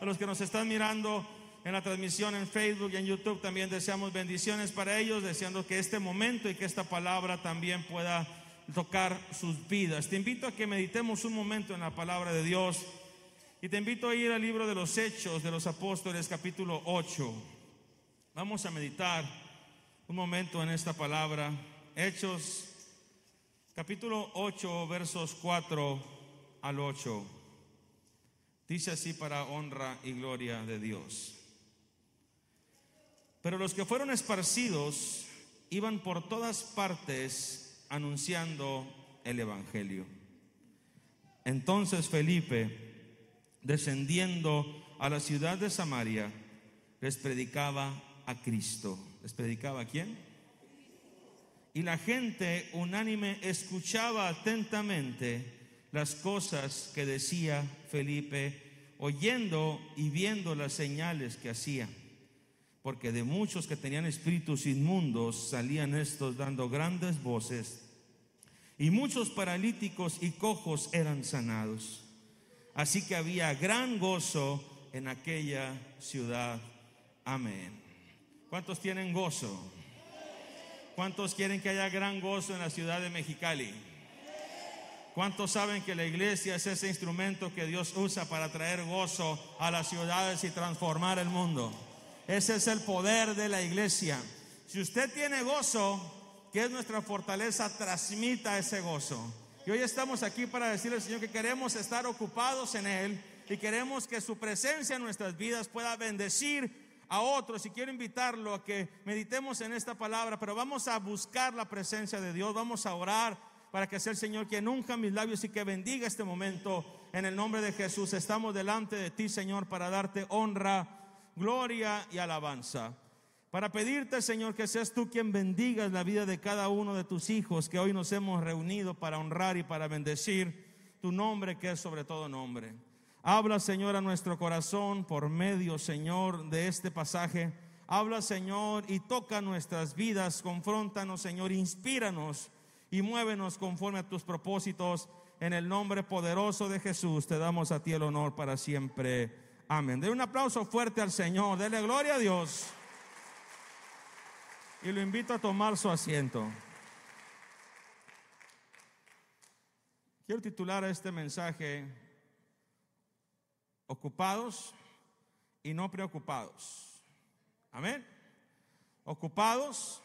A los que nos están mirando en la transmisión en Facebook y en YouTube también deseamos bendiciones para ellos, deseando que este momento y que esta palabra también pueda tocar sus vidas. Te invito a que meditemos un momento en la palabra de Dios y te invito a ir al libro de los Hechos de los Apóstoles capítulo 8. Vamos a meditar un momento en esta palabra. Hechos capítulo 8 versos 4 al 8. Dice así para honra y gloria de Dios. Pero los que fueron esparcidos iban por todas partes anunciando el Evangelio. Entonces Felipe, descendiendo a la ciudad de Samaria, les predicaba a Cristo. ¿Les predicaba a quién? Y la gente unánime escuchaba atentamente las cosas que decía Felipe, oyendo y viendo las señales que hacía. Porque de muchos que tenían espíritus inmundos salían estos dando grandes voces, y muchos paralíticos y cojos eran sanados. Así que había gran gozo en aquella ciudad. Amén. ¿Cuántos tienen gozo? ¿Cuántos quieren que haya gran gozo en la ciudad de Mexicali? ¿Cuántos saben que la iglesia es ese instrumento que Dios usa para traer gozo a las ciudades y transformar el mundo? Ese es el poder de la iglesia. Si usted tiene gozo, que es nuestra fortaleza, transmita ese gozo. Y hoy estamos aquí para decirle al Señor que queremos estar ocupados en Él y queremos que su presencia en nuestras vidas pueda bendecir a otros. Y quiero invitarlo a que meditemos en esta palabra, pero vamos a buscar la presencia de Dios, vamos a orar para que sea el Señor que nunca mis labios y que bendiga este momento. En el nombre de Jesús estamos delante de ti, Señor, para darte honra, gloria y alabanza. Para pedirte, Señor, que seas tú quien bendigas la vida de cada uno de tus hijos que hoy nos hemos reunido para honrar y para bendecir tu nombre que es sobre todo nombre. Habla, Señor, a nuestro corazón por medio, Señor, de este pasaje. Habla, Señor, y toca nuestras vidas. Confróntanos, Señor, inspíranos y muévenos conforme a tus propósitos. En el nombre poderoso de Jesús te damos a ti el honor para siempre. Amén. De un aplauso fuerte al Señor. Dele gloria a Dios. Y lo invito a tomar su asiento. Quiero titular este mensaje Ocupados y no preocupados. Amén. Ocupados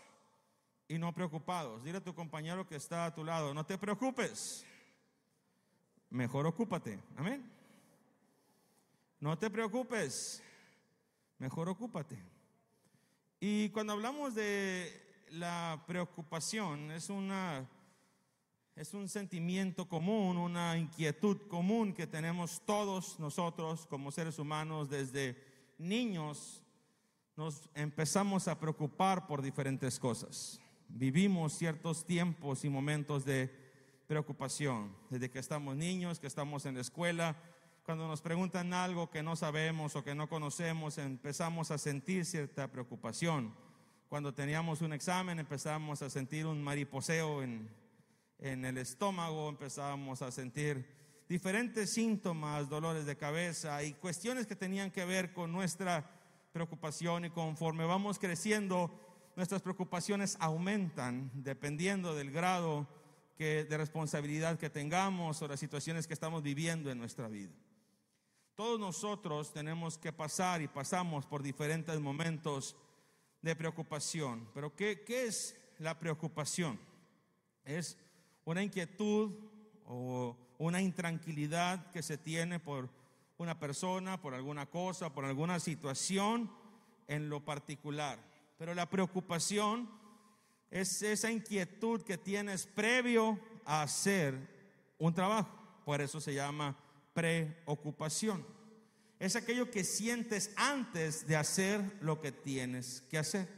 y no preocupados. Dile a tu compañero que está a tu lado, no te preocupes, mejor ocúpate. Amén. No te preocupes, mejor ocúpate. Y cuando hablamos de la preocupación, es una es un sentimiento común, una inquietud común que tenemos todos nosotros como seres humanos desde niños nos empezamos a preocupar por diferentes cosas vivimos ciertos tiempos y momentos de preocupación, desde que estamos niños, que estamos en la escuela, cuando nos preguntan algo que no sabemos o que no conocemos, empezamos a sentir cierta preocupación. Cuando teníamos un examen empezamos a sentir un mariposeo en, en el estómago, empezábamos a sentir diferentes síntomas, dolores de cabeza y cuestiones que tenían que ver con nuestra preocupación y conforme vamos creciendo, nuestras preocupaciones aumentan dependiendo del grado de responsabilidad que tengamos o las situaciones que estamos viviendo en nuestra vida. Todos nosotros tenemos que pasar y pasamos por diferentes momentos de preocupación. Pero ¿qué, qué es la preocupación? Es una inquietud o una intranquilidad que se tiene por una persona, por alguna cosa, por alguna situación en lo particular. Pero la preocupación es esa inquietud que tienes previo a hacer un trabajo. Por eso se llama preocupación. Es aquello que sientes antes de hacer lo que tienes que hacer.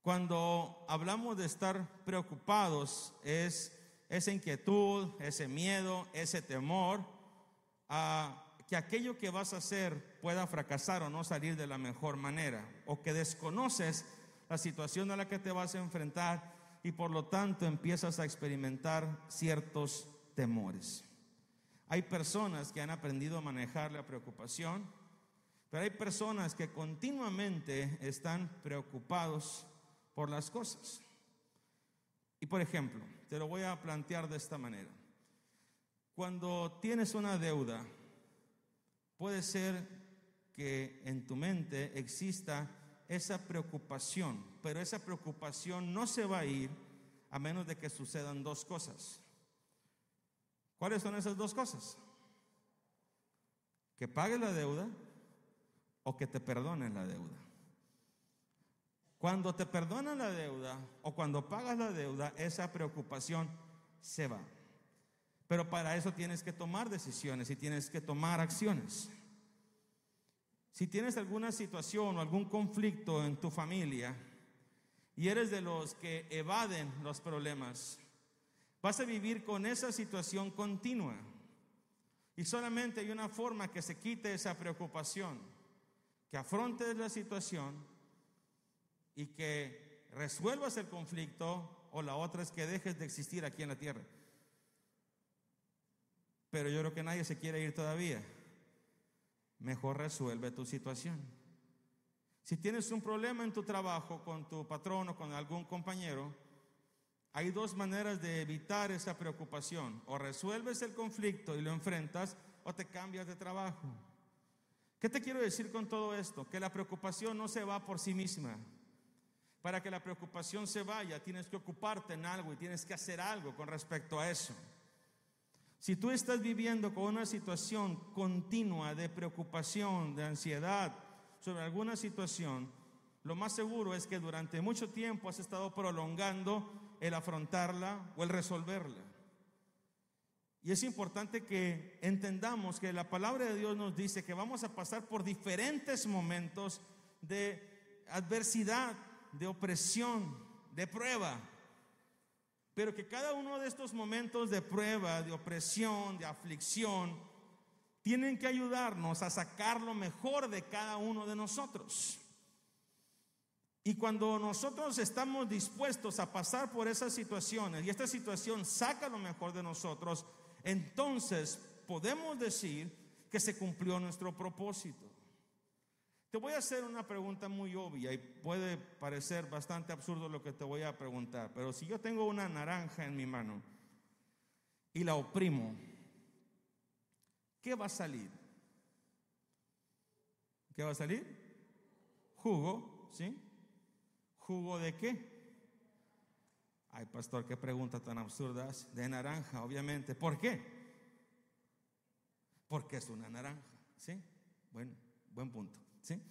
Cuando hablamos de estar preocupados es esa inquietud, ese miedo, ese temor a que aquello que vas a hacer pueda fracasar o no salir de la mejor manera, o que desconoces la situación a la que te vas a enfrentar y por lo tanto empiezas a experimentar ciertos temores. Hay personas que han aprendido a manejar la preocupación, pero hay personas que continuamente están preocupados por las cosas. Y por ejemplo, te lo voy a plantear de esta manera. Cuando tienes una deuda, puede ser que en tu mente exista esa preocupación, pero esa preocupación no se va a ir a menos de que sucedan dos cosas. ¿Cuáles son esas dos cosas? Que pagues la deuda o que te perdonen la deuda. Cuando te perdonan la deuda o cuando pagas la deuda, esa preocupación se va. Pero para eso tienes que tomar decisiones y tienes que tomar acciones. Si tienes alguna situación o algún conflicto en tu familia y eres de los que evaden los problemas, vas a vivir con esa situación continua. Y solamente hay una forma que se quite esa preocupación, que afrontes la situación y que resuelvas el conflicto o la otra es que dejes de existir aquí en la tierra. Pero yo creo que nadie se quiere ir todavía mejor resuelve tu situación. Si tienes un problema en tu trabajo con tu patrón o con algún compañero, hay dos maneras de evitar esa preocupación. O resuelves el conflicto y lo enfrentas o te cambias de trabajo. ¿Qué te quiero decir con todo esto? Que la preocupación no se va por sí misma. Para que la preocupación se vaya, tienes que ocuparte en algo y tienes que hacer algo con respecto a eso. Si tú estás viviendo con una situación continua de preocupación, de ansiedad sobre alguna situación, lo más seguro es que durante mucho tiempo has estado prolongando el afrontarla o el resolverla. Y es importante que entendamos que la palabra de Dios nos dice que vamos a pasar por diferentes momentos de adversidad, de opresión, de prueba. Pero que cada uno de estos momentos de prueba, de opresión, de aflicción, tienen que ayudarnos a sacar lo mejor de cada uno de nosotros. Y cuando nosotros estamos dispuestos a pasar por esas situaciones y esta situación saca lo mejor de nosotros, entonces podemos decir que se cumplió nuestro propósito. Te voy a hacer una pregunta muy obvia y puede parecer bastante absurdo lo que te voy a preguntar, pero si yo tengo una naranja en mi mano y la oprimo, ¿qué va a salir? ¿Qué va a salir? Jugo, ¿sí? ¿Jugo de qué? Ay, pastor, qué pregunta tan absurda. De naranja, obviamente. ¿Por qué? Porque es una naranja, ¿sí? Bueno, buen punto. ¿Sí?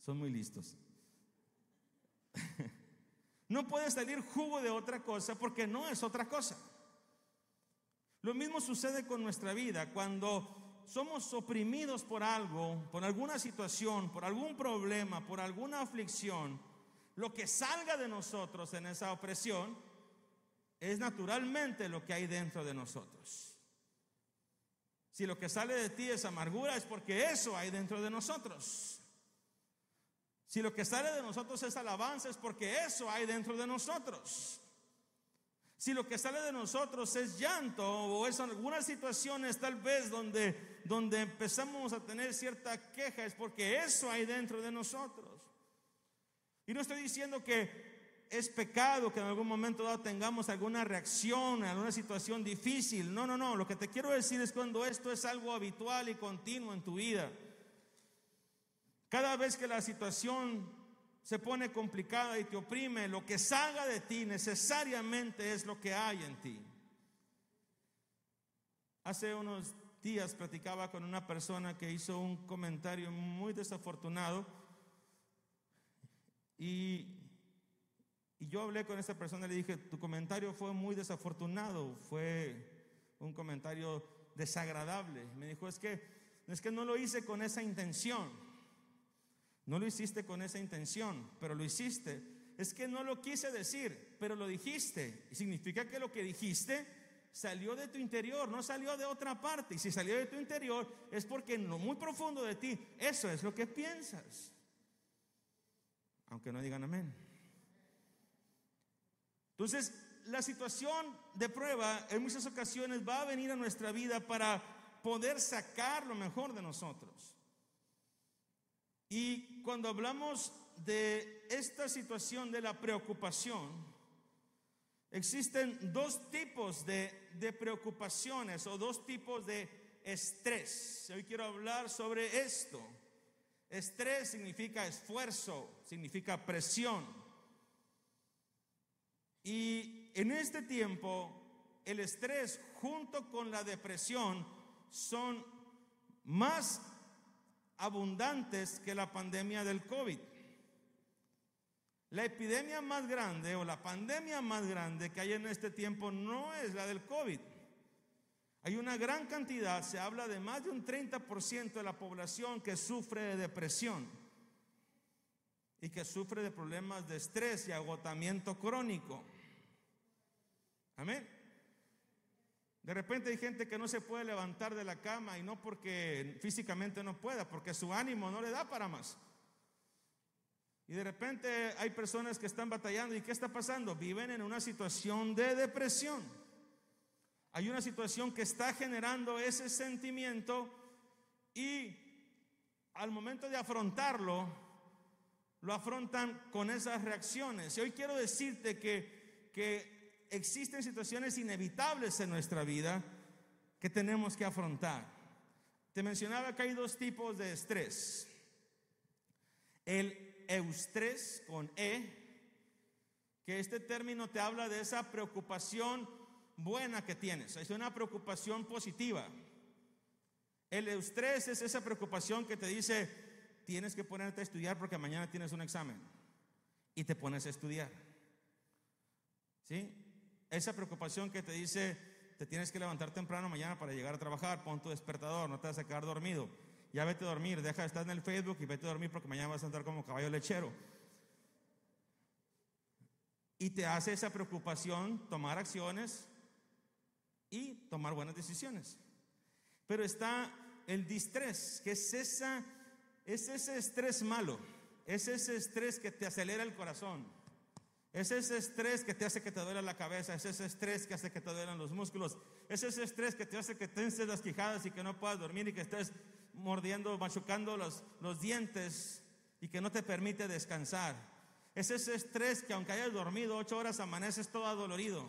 Son muy listos. no puede salir jugo de otra cosa porque no es otra cosa. Lo mismo sucede con nuestra vida cuando somos oprimidos por algo, por alguna situación, por algún problema, por alguna aflicción. Lo que salga de nosotros en esa opresión es naturalmente lo que hay dentro de nosotros. Si lo que sale de ti es amargura, es porque eso hay dentro de nosotros. Si lo que sale de nosotros es alabanza, es porque eso hay dentro de nosotros. Si lo que sale de nosotros es llanto o es algunas situaciones tal vez donde, donde empezamos a tener cierta queja, es porque eso hay dentro de nosotros. Y no estoy diciendo que es pecado que en algún momento dado tengamos alguna reacción, alguna situación difícil. No, no, no. Lo que te quiero decir es cuando esto es algo habitual y continuo en tu vida. Cada vez que la situación se pone complicada y te oprime, lo que salga de ti necesariamente es lo que hay en ti. Hace unos días platicaba con una persona que hizo un comentario muy desafortunado y y yo hablé con esa persona y le dije, tu comentario fue muy desafortunado, fue un comentario desagradable. Me dijo, es que, es que no lo hice con esa intención. No lo hiciste con esa intención, pero lo hiciste. Es que no lo quise decir, pero lo dijiste. Y significa que lo que dijiste salió de tu interior, no salió de otra parte. Y si salió de tu interior es porque en lo muy profundo de ti, eso es lo que piensas. Aunque no digan amén. Entonces, la situación de prueba en muchas ocasiones va a venir a nuestra vida para poder sacar lo mejor de nosotros. Y cuando hablamos de esta situación de la preocupación, existen dos tipos de, preocupaciones o dos tipos de estrés. Hoy quiero hablar sobre esto. Estrés significa esfuerzo, significa presión. Y en este tiempo, el estrés junto con la depresión son más abundantes que la pandemia del COVID. La epidemia más grande o la pandemia más grande que hay en este tiempo no es la del COVID. Hay una gran cantidad, se habla de más de un 30% de la población que sufre de depresión y que sufre de problemas de estrés y agotamiento crónico. Amén. De repente hay gente que no se puede levantar de la cama y no porque físicamente no pueda, porque su ánimo no le da para más. Y de repente hay personas que están batallando y ¿qué está pasando? Viven en una situación de depresión. Hay una situación que está generando ese sentimiento y al momento de afrontarlo, lo afrontan con esas reacciones. Y hoy quiero decirte que, que existen situaciones inevitables en nuestra vida que tenemos que afrontar. Te mencionaba que hay dos tipos de estrés. El eustrés con E, que este término te habla de esa preocupación buena que tienes, es una preocupación positiva. El eustrés es esa preocupación que te dice, tienes que ponerte a estudiar porque mañana tienes un examen y te pones a estudiar. ¿Sí? Esa preocupación que te dice, te tienes que levantar temprano mañana para llegar a trabajar, pon tu despertador, no te vas a quedar dormido. Ya vete a dormir, deja de estar en el Facebook y vete a dormir porque mañana vas a andar como caballo lechero. Y te hace esa preocupación tomar acciones y tomar buenas decisiones. Pero está el distrés, que es, esa, es ese estrés malo, es ese estrés que te acelera el corazón, es ese estrés que te hace que te duela la cabeza, es ese estrés que hace que te duelan los músculos, es ese estrés que te hace que tenses las quijadas y que no puedas dormir y que estés mordiendo, machucando los, los dientes y que no te permite descansar. Es ese estrés que aunque hayas dormido ocho horas amaneces todo adolorido.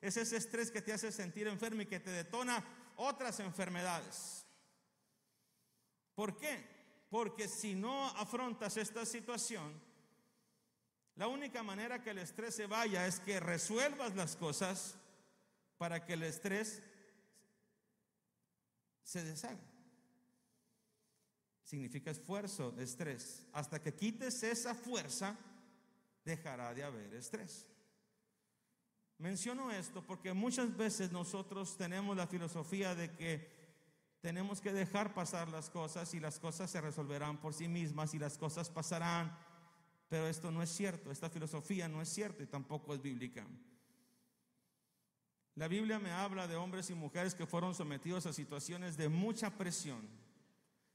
Es ese estrés que te hace sentir enfermo y que te detona otras enfermedades. ¿Por qué? Porque si no afrontas esta situación, la única manera que el estrés se vaya es que resuelvas las cosas para que el estrés se deshaga. Significa esfuerzo, estrés. Hasta que quites esa fuerza, dejará de haber estrés. Menciono esto porque muchas veces nosotros tenemos la filosofía de que tenemos que dejar pasar las cosas y las cosas se resolverán por sí mismas y las cosas pasarán. Pero esto no es cierto, esta filosofía no es cierta y tampoco es bíblica. La Biblia me habla de hombres y mujeres que fueron sometidos a situaciones de mucha presión,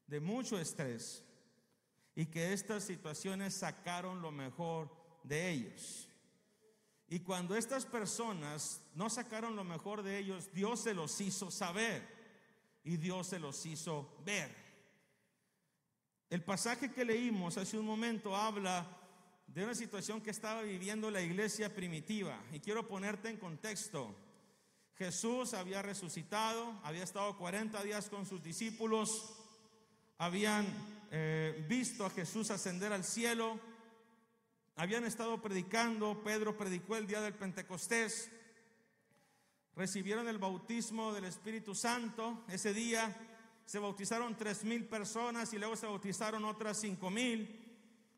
de mucho estrés, y que estas situaciones sacaron lo mejor de ellos. Y cuando estas personas no sacaron lo mejor de ellos, Dios se los hizo saber y Dios se los hizo ver. El pasaje que leímos hace un momento habla de una situación que estaba viviendo la iglesia primitiva. Y quiero ponerte en contexto. Jesús había resucitado, había estado 40 días con sus discípulos, habían eh, visto a Jesús ascender al cielo habían estado predicando, Pedro predicó el día del Pentecostés, recibieron el bautismo del Espíritu Santo, ese día se bautizaron tres mil personas y luego se bautizaron otras cinco mil.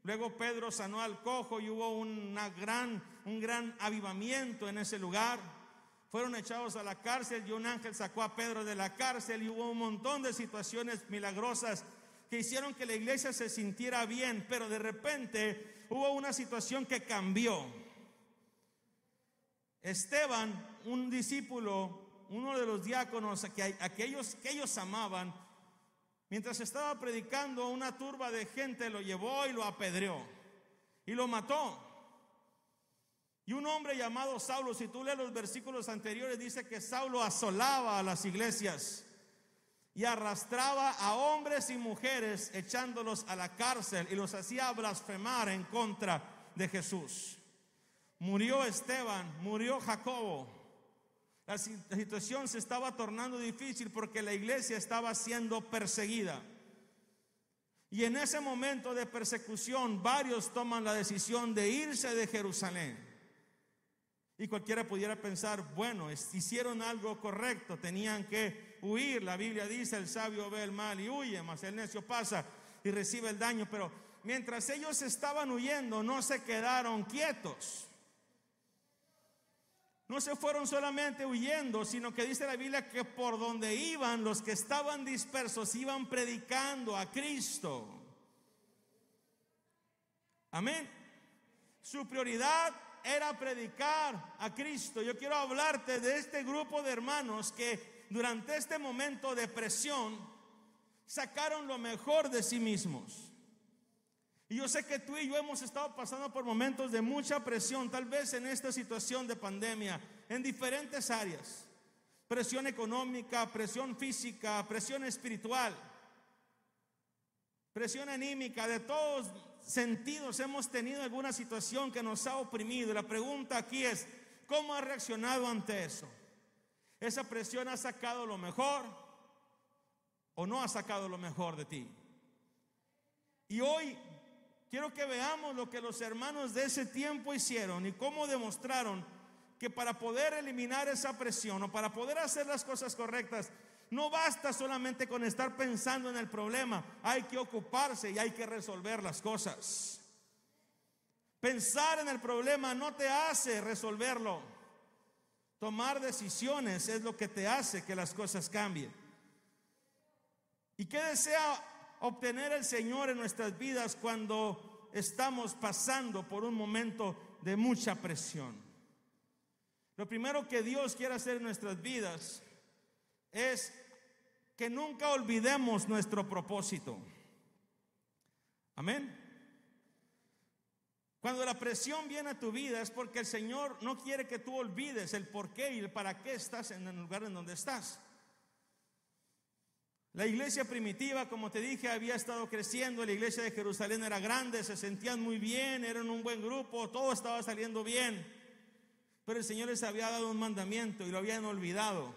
Luego Pedro sanó al cojo y hubo una gran, un gran avivamiento en ese lugar. Fueron echados a la cárcel y un ángel sacó a Pedro de la cárcel y hubo un montón de situaciones milagrosas que hicieron que la iglesia se sintiera bien, pero de repente hubo una situación que cambió. Esteban, un discípulo, uno de los diáconos que aquellos que ellos amaban, mientras estaba predicando, una turba de gente lo llevó y lo apedreó y lo mató. Y un hombre llamado Saulo, si tú lees los versículos anteriores, dice que Saulo asolaba a las iglesias y arrastraba a hombres y mujeres echándolos a la cárcel y los hacía blasfemar en contra de Jesús. Murió Esteban, murió Jacobo. La situación se estaba tornando difícil porque la iglesia estaba siendo perseguida. Y en ese momento de persecución varios toman la decisión de irse de Jerusalén. Y cualquiera pudiera pensar, bueno, hicieron algo correcto, tenían que huir. La Biblia dice, el sabio ve el mal y huye, mas el necio pasa y recibe el daño. Pero mientras ellos estaban huyendo, no se quedaron quietos. No se fueron solamente huyendo, sino que dice la Biblia que por donde iban, los que estaban dispersos iban predicando a Cristo. Amén. Su prioridad era predicar a Cristo. Yo quiero hablarte de este grupo de hermanos que durante este momento de presión sacaron lo mejor de sí mismos. Y yo sé que tú y yo hemos estado pasando por momentos de mucha presión, tal vez en esta situación de pandemia, en diferentes áreas. Presión económica, presión física, presión espiritual, presión anímica, de todos sentidos hemos tenido alguna situación que nos ha oprimido. La pregunta aquí es, ¿cómo has reaccionado ante eso? ¿Esa presión ha sacado lo mejor o no ha sacado lo mejor de ti? Y hoy quiero que veamos lo que los hermanos de ese tiempo hicieron y cómo demostraron que para poder eliminar esa presión o para poder hacer las cosas correctas, no basta solamente con estar pensando en el problema, hay que ocuparse y hay que resolver las cosas. Pensar en el problema no te hace resolverlo. Tomar decisiones es lo que te hace que las cosas cambien. ¿Y qué desea obtener el Señor en nuestras vidas cuando estamos pasando por un momento de mucha presión? Lo primero que Dios quiere hacer en nuestras vidas es que nunca olvidemos nuestro propósito. Amén. Cuando la presión viene a tu vida es porque el Señor no quiere que tú olvides el por qué y el para qué estás en el lugar en donde estás. La iglesia primitiva, como te dije, había estado creciendo, la iglesia de Jerusalén era grande, se sentían muy bien, eran un buen grupo, todo estaba saliendo bien. Pero el Señor les había dado un mandamiento y lo habían olvidado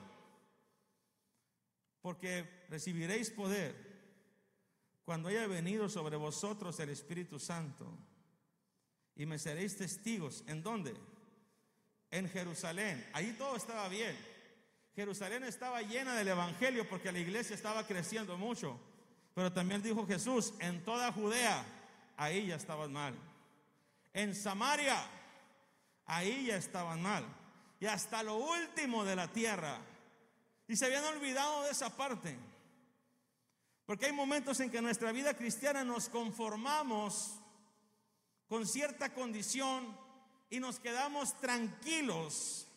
porque recibiréis poder cuando haya venido sobre vosotros el Espíritu Santo y me seréis testigos. ¿En dónde? En Jerusalén. Ahí todo estaba bien. Jerusalén estaba llena del Evangelio porque la iglesia estaba creciendo mucho. Pero también dijo Jesús, en toda Judea, ahí ya estaban mal. En Samaria, ahí ya estaban mal. Y hasta lo último de la tierra, y se habían olvidado de esa parte. Porque hay momentos en que en nuestra vida cristiana nos conformamos con cierta condición y nos quedamos tranquilos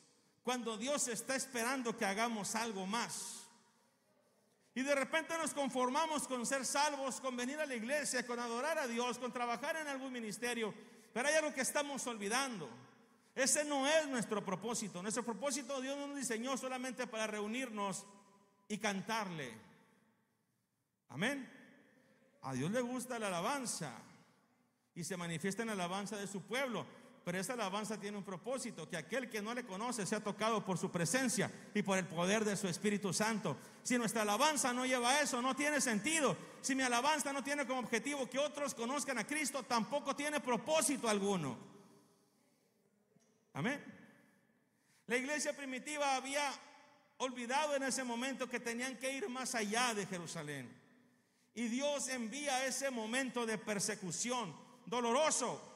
cuando Dios está esperando que hagamos algo más. Y de repente nos conformamos con ser salvos, con venir a la iglesia, con adorar a Dios, con trabajar en algún ministerio. Pero hay algo que estamos olvidando. Ese no es nuestro propósito. Nuestro propósito Dios no nos diseñó solamente para reunirnos y cantarle. Amén. A Dios le gusta la alabanza y se manifiesta en la alabanza de su pueblo. Pero esa alabanza tiene un propósito, que aquel que no le conoce sea tocado por su presencia y por el poder de su Espíritu Santo. Si nuestra alabanza no lleva eso, no tiene sentido. Si mi alabanza no tiene como objetivo que otros conozcan a Cristo, tampoco tiene propósito alguno. Amén. La iglesia primitiva había olvidado en ese momento que tenían que ir más allá de Jerusalén. Y Dios envía ese momento de persecución doloroso.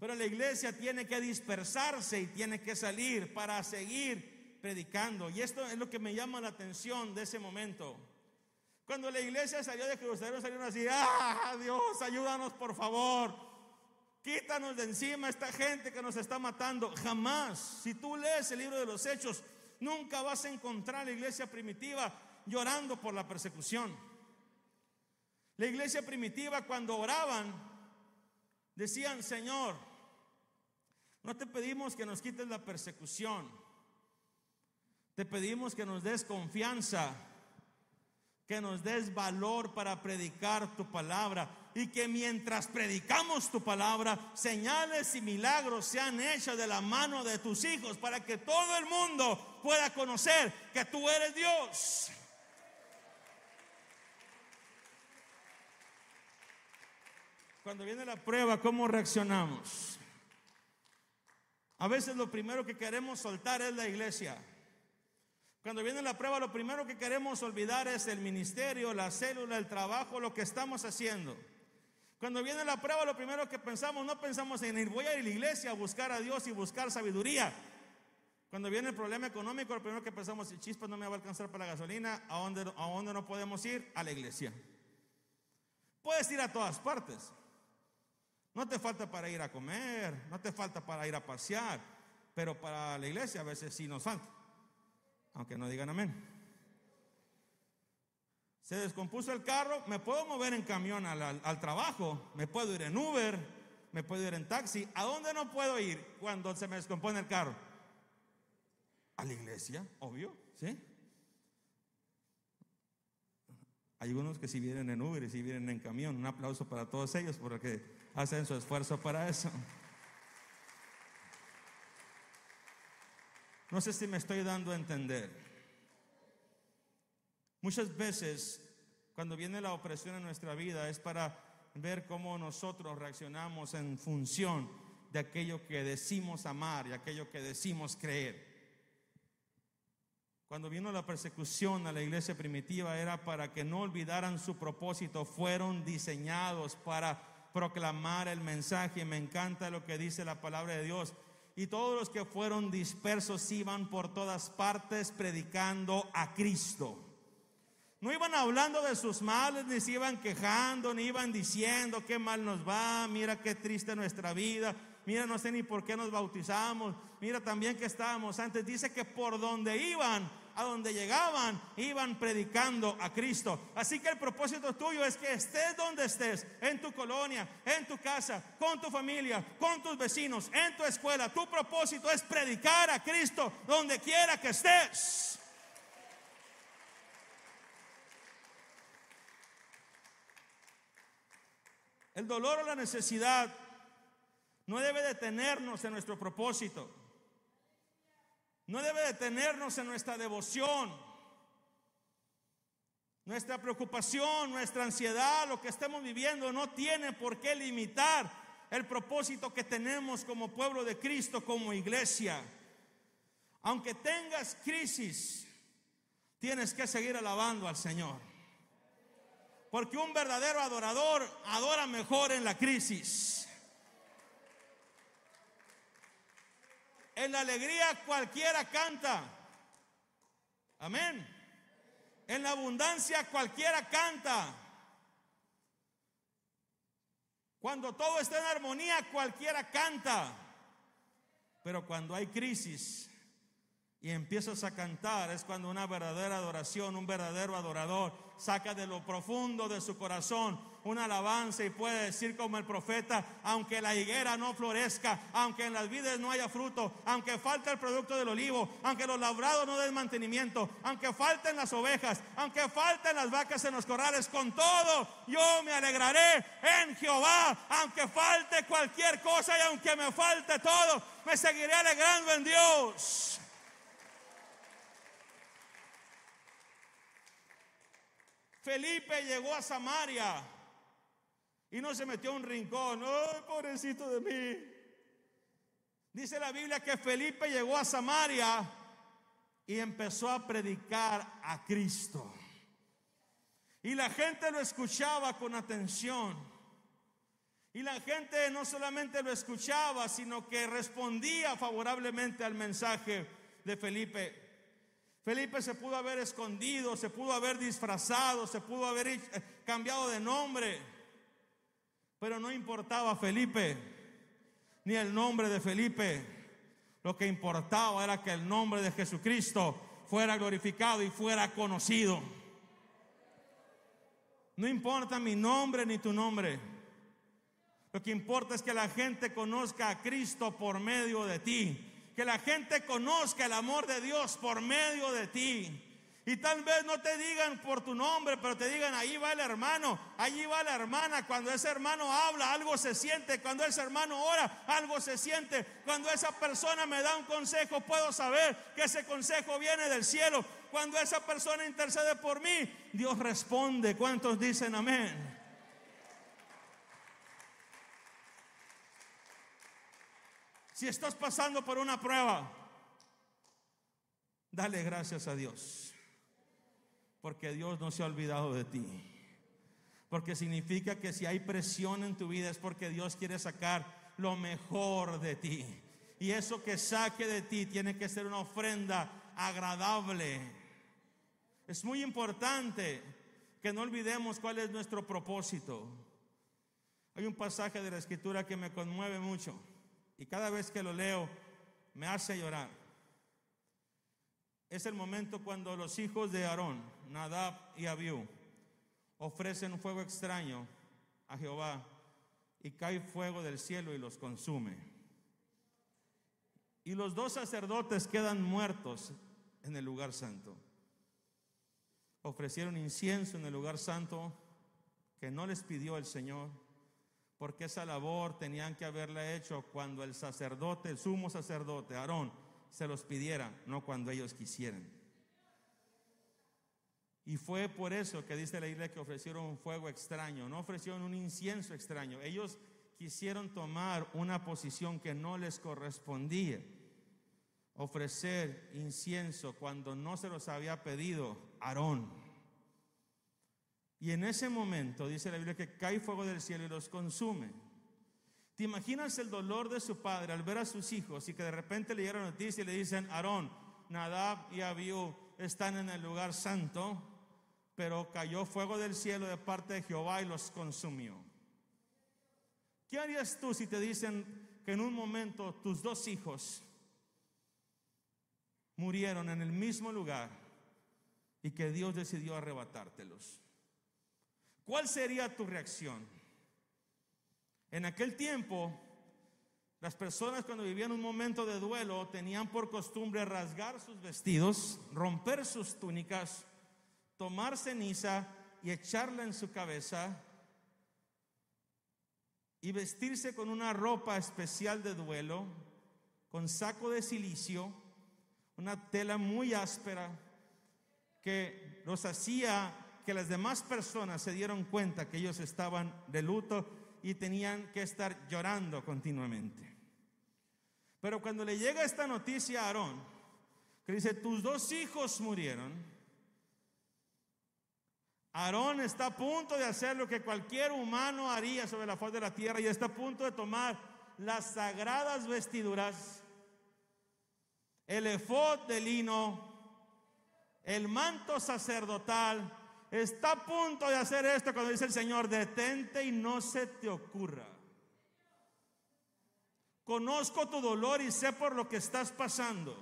Pero la iglesia tiene que dispersarse y tiene que salir para seguir predicando. Y esto es lo que me llama la atención de ese momento. Cuando la iglesia salió de Jerusalén, salieron así, ah, Dios, ayúdanos por favor. Quítanos de encima esta gente que nos está matando. Jamás. Si tú lees el libro de los Hechos, nunca vas a encontrar la iglesia primitiva llorando por la persecución. La iglesia primitiva cuando oraban decían, Señor, No te pedimos que nos quites la persecución. Te pedimos que nos des confianza, que nos des valor para predicar tu palabra y que mientras predicamos tu palabra, señales y milagros sean hechos de la mano de tus hijos para que todo el mundo pueda conocer que tú eres Dios. Cuando viene la prueba, ¿cómo reaccionamos? A veces lo primero que queremos soltar es la iglesia. Cuando viene la prueba, lo primero que queremos olvidar es el ministerio, la célula, el trabajo, lo que estamos haciendo. Cuando viene la prueba, lo primero que pensamos, no pensamos en ir, voy a ir a la iglesia a buscar a Dios y buscar sabiduría. Cuando viene el problema económico, lo primero que pensamos, chispas no me va a alcanzar para la gasolina, ¿a dónde, ¿a dónde no podemos ir? A la iglesia. Puedes ir a todas partes. No te falta para ir a comer, no te falta para ir a pasear, pero para la iglesia a veces sí nos falta. Aunque no digan amén. Se descompuso el carro, me puedo mover en camión al, trabajo, me puedo ir en Uber, me puedo ir en taxi. ¿A dónde no puedo ir cuando se me descompone el carro? A la iglesia, obvio, ¿sí? Hay unos que si vienen en Uber y si vienen en camión. Un aplauso para todos ellos porque hacen su esfuerzo para eso. No sé si me estoy dando a entender. Muchas veces, cuando viene la opresión en nuestra vida, es para ver cómo nosotros reaccionamos en función de aquello que decimos amar y aquello que decimos creer. Cuando vino la persecución a la iglesia primitiva era para que no olvidaran su propósito, fueron diseñados para proclamar el mensaje. Me encanta lo que dice la palabra de Dios. Y todos los que fueron dispersos iban por todas partes predicando a Cristo. No iban hablando de sus males, ni se iban quejando, ni iban diciendo qué mal nos va, mira qué triste nuestra vida, mira no sé ni por qué nos bautizamos, mira también que estábamos antes. Dice que por donde iban, a donde llegaban, iban predicando a Cristo. Así que el propósito tuyo es que estés donde estés, en tu colonia, en tu casa, con tu familia, con tus vecinos, en tu escuela. Tu propósito es predicar a Cristo donde quiera que estés. El dolor o la necesidad no debe detenernos en nuestro propósito. No debe detenernos en nuestra devoción. Nuestra preocupación, nuestra ansiedad, lo que estemos viviendo no tiene por qué limitar el propósito que tenemos como pueblo de Cristo, como iglesia. Aunque tengas crisis, tienes que seguir alabando al Señor. Porque un verdadero adorador adora mejor en la crisis. En la alegría cualquiera canta. Amén. En la abundancia cualquiera canta. Cuando todo está en armonía cualquiera canta. Pero cuando hay crisis, y empiezas a cantar, es cuando una verdadera adoración, un verdadero adorador saca de lo profundo de su corazón una alabanza y puede decir como el profeta, aunque la higuera no florezca, aunque en las vides no haya fruto, aunque falte el producto del olivo, aunque los labrados no den mantenimiento, aunque falten las ovejas, aunque falten las vacas en los corrales, con todo yo me alegraré en Jehová, aunque falte cualquier cosa y aunque me falte todo, me seguiré alegrando en Dios. Felipe llegó a Samaria y no se metió a un rincón. ¡Ay, pobrecito de mí! Dice la Biblia que Felipe llegó a Samaria y empezó a predicar a Cristo. Y la gente lo escuchaba con atención. Y la gente no solamente lo escuchaba, sino que respondía favorablemente al mensaje de Felipe. Felipe se pudo haber escondido, se pudo haber disfrazado, se pudo haber eh, cambiado de nombre. Pero no importaba Felipe, ni el nombre de Felipe. Lo que importaba era que el nombre de Jesucristo fuera glorificado y fuera conocido. No importa mi nombre ni tu nombre. Lo que importa es que la gente conozca a Cristo por medio de ti. Que la gente conozca el amor de Dios por medio de ti. Y tal vez no te digan por tu nombre, pero te digan, ahí va el hermano, allí va la hermana. Cuando ese hermano habla, algo se siente. Cuando ese hermano ora, algo se siente. Cuando esa persona me da un consejo, puedo saber que ese consejo viene del cielo. Cuando esa persona intercede por mí, Dios responde. ¿Cuántos dicen amén? Si estás pasando por una prueba, dale gracias a Dios. Porque Dios no se ha olvidado de ti. Porque significa que si hay presión en tu vida es porque Dios quiere sacar lo mejor de ti. Y eso que saque de ti tiene que ser una ofrenda agradable. Es muy importante que no olvidemos cuál es nuestro propósito. Hay un pasaje de la escritura que me conmueve mucho y cada vez que lo leo me hace llorar. Es el momento cuando los hijos de Aarón, Nadab y Abiú, ofrecen un fuego extraño a Jehová y cae fuego del cielo y los consume. Y los dos sacerdotes quedan muertos en el lugar santo. Ofrecieron incienso en el lugar santo que no les pidió el Señor porque esa labor tenían que haberla hecho cuando el sacerdote, el sumo sacerdote, Aarón, se los pidiera, no cuando ellos quisieran. Y fue por eso que dice la iglesia que ofrecieron un fuego extraño, no ofrecieron un incienso extraño. Ellos quisieron tomar una posición que no les correspondía. Ofrecer incienso cuando no se los había pedido Aarón. Y en ese momento dice la Biblia que cae fuego del cielo y los consume. ¿Te imaginas el dolor de su padre al ver a sus hijos y que de repente le llega la noticia y le dicen, Aarón, Nadab y Abiú están en el lugar santo, pero cayó fuego del cielo de parte de Jehová y los consumió? ¿Qué harías tú si te dicen que en un momento tus dos hijos murieron en el mismo lugar y que Dios decidió arrebatártelos? ¿Cuál sería tu reacción? En aquel tiempo, las personas cuando vivían un momento de duelo tenían por costumbre rasgar sus vestidos, romper sus túnicas, tomar ceniza y echarla en su cabeza y vestirse con una ropa especial de duelo, con saco de silicio, una tela muy áspera que los hacía que las demás personas se dieron cuenta que ellos estaban de luto y tenían que estar llorando continuamente. Pero cuando le llega esta noticia a Aarón, que dice, tus dos hijos murieron, Aarón está a punto de hacer lo que cualquier humano haría sobre la faz de la tierra y está a punto de tomar las sagradas vestiduras, el efod de lino, el manto sacerdotal, está a punto de hacer esto cuando dice el Señor, detente y no se te ocurra. Conozco tu dolor y sé por lo que estás pasando.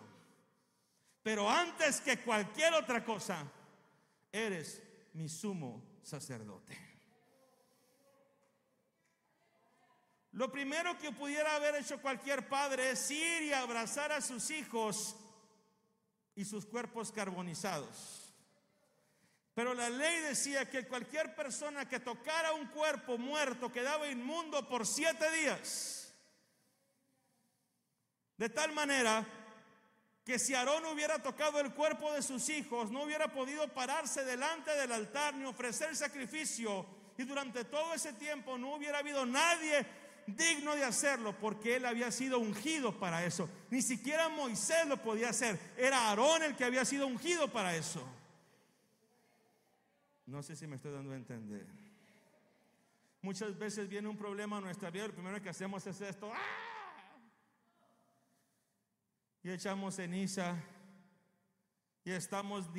Pero antes que cualquier otra cosa, eres mi sumo sacerdote. Lo primero que pudiera haber hecho cualquier padre es ir y abrazar a sus hijos y sus cuerpos carbonizados. Pero la ley decía que cualquier persona que tocara un cuerpo muerto quedaba inmundo por siete días. De tal manera que si Aarón hubiera tocado el cuerpo de sus hijos, no hubiera podido pararse delante del altar ni ofrecer sacrificio. Y durante todo ese tiempo no hubiera habido nadie digno de hacerlo porque él había sido ungido para eso. Ni siquiera Moisés lo podía hacer. Era Aarón el que había sido ungido para eso. No sé si me estoy dando a entender. Muchas veces viene un problema a nuestra vida, lo primero que hacemos es esto. ¡ah! Y echamos ceniza y estamos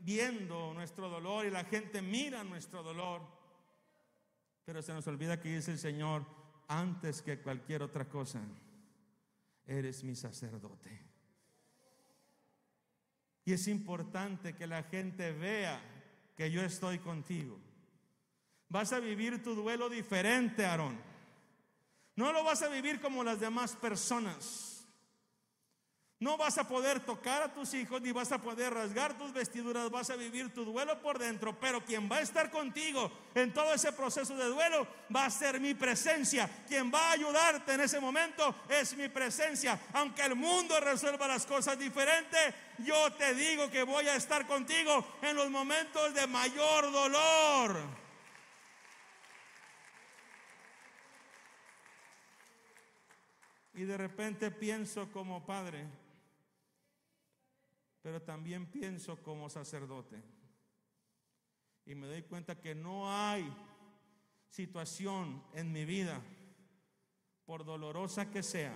viendo nuestro dolor y la gente mira nuestro dolor. Pero se nos olvida que dice el Señor, antes que cualquier otra cosa, eres mi sacerdote. Y es importante que la gente vea que yo estoy contigo. Vas a vivir tu duelo diferente, Aarón. No lo vas a vivir como las demás personas. No vas a poder tocar a tus hijos ni vas a poder rasgar tus vestiduras, vas a vivir tu duelo por dentro, pero quien va a estar contigo en todo ese proceso de duelo va a ser mi presencia. Quien va a ayudarte en ese momento es mi presencia. Aunque el mundo resuelva las cosas diferentes, yo te digo que voy a estar contigo en los momentos de mayor dolor. Y de repente pienso como padre, pero también pienso como sacerdote. Y me doy cuenta que no hay situación en mi vida, por dolorosa que sea,